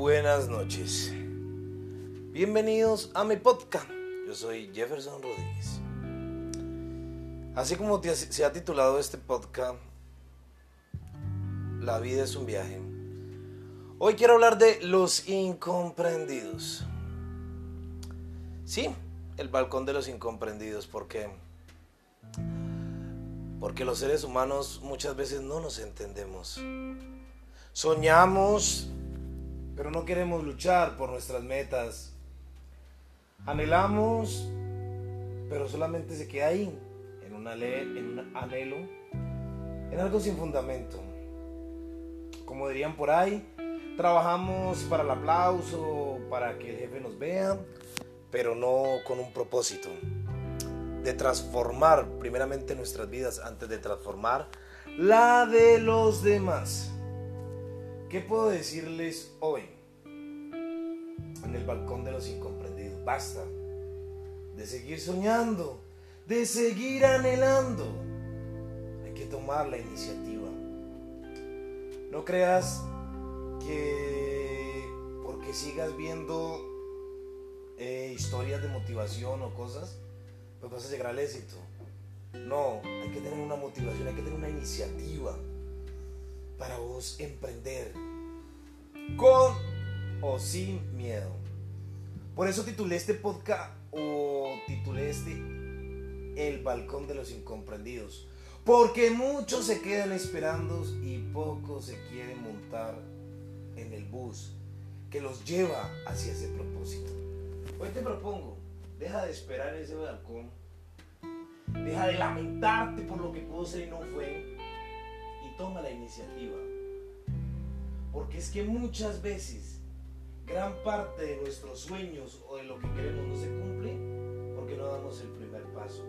buenas noches. Bienvenidos a mi podcast. Yo soy Jefferson Rodríguez. Así como se ha titulado este podcast, La vida es un viaje. Hoy quiero hablar de los incomprendidos. Sí, el balcón de los incomprendidos, porque porque los seres humanos muchas veces no nos entendemos. Soñamos, pero no queremos luchar por nuestras metas. Anhelamos, pero solamente se queda ahí, en, un anhelo, en algo sin fundamento. Como dirían por ahí, trabajamos para el aplauso, para que el jefe nos vea, pero no con un propósito de transformar primeramente nuestras vidas antes de transformar la de los demás. ¿Qué puedo decirles hoy? En el balcón de los incomprendidos. Basta de seguir soñando, de seguir anhelando. Hay que tomar la iniciativa. No creas que porque sigas viendo eh, historias de motivación o cosas, pues vas a llegar al éxito. No, hay que tener una motivación, hay que tener una iniciativa para vos emprender con o sin miedo. Por eso titulé este podcast o titulé este El balcón de los incomprendidos. Porque muchos se quedan esperando y pocos se quieren montar en el bus que los lleva hacia ese propósito. Hoy te propongo Deja de esperar ese balcón. Deja de lamentarte por lo que pudo ser y no fue. Toma la iniciativa. Porque es que muchas veces gran parte de nuestros sueños o de lo que queremos no se cumple porque no damos el primer paso.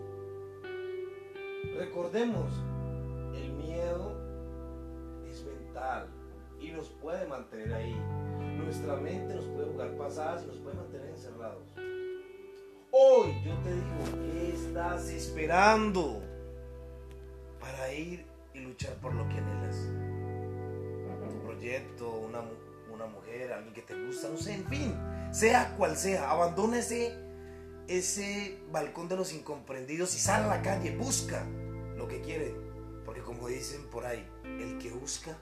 Recordemos, el miedo es mental y nos puede mantener ahí. Nuestra mente nos puede jugar pasadas y nos puede mantener encerrados. Hoy yo te digo, ¿qué estás esperando para ir y luchar por lo que anhelas? Proyecto, una, una mujer, alguien que te gusta, no sé, en fin, sea cual sea, abandona ese, ese balcón de los incomprendidos y sal a la calle, busca lo que quiere. Porque como dicen por ahí, el que busca,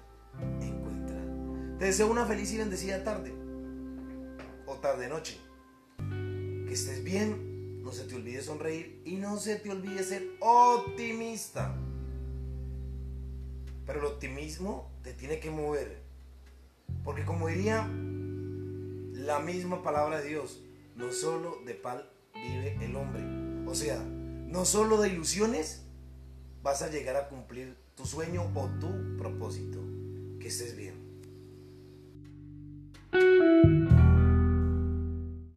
encuentra. Te deseo una feliz y bendecida tarde o tarde noche que estés bien, no se te olvide sonreír y no se te olvide ser optimista. Pero el optimismo te tiene que mover. Como diría la misma palabra de Dios, no solo de pal vive el hombre. O sea, no solo de ilusiones vas a llegar a cumplir tu sueño o tu propósito. Que estés bien.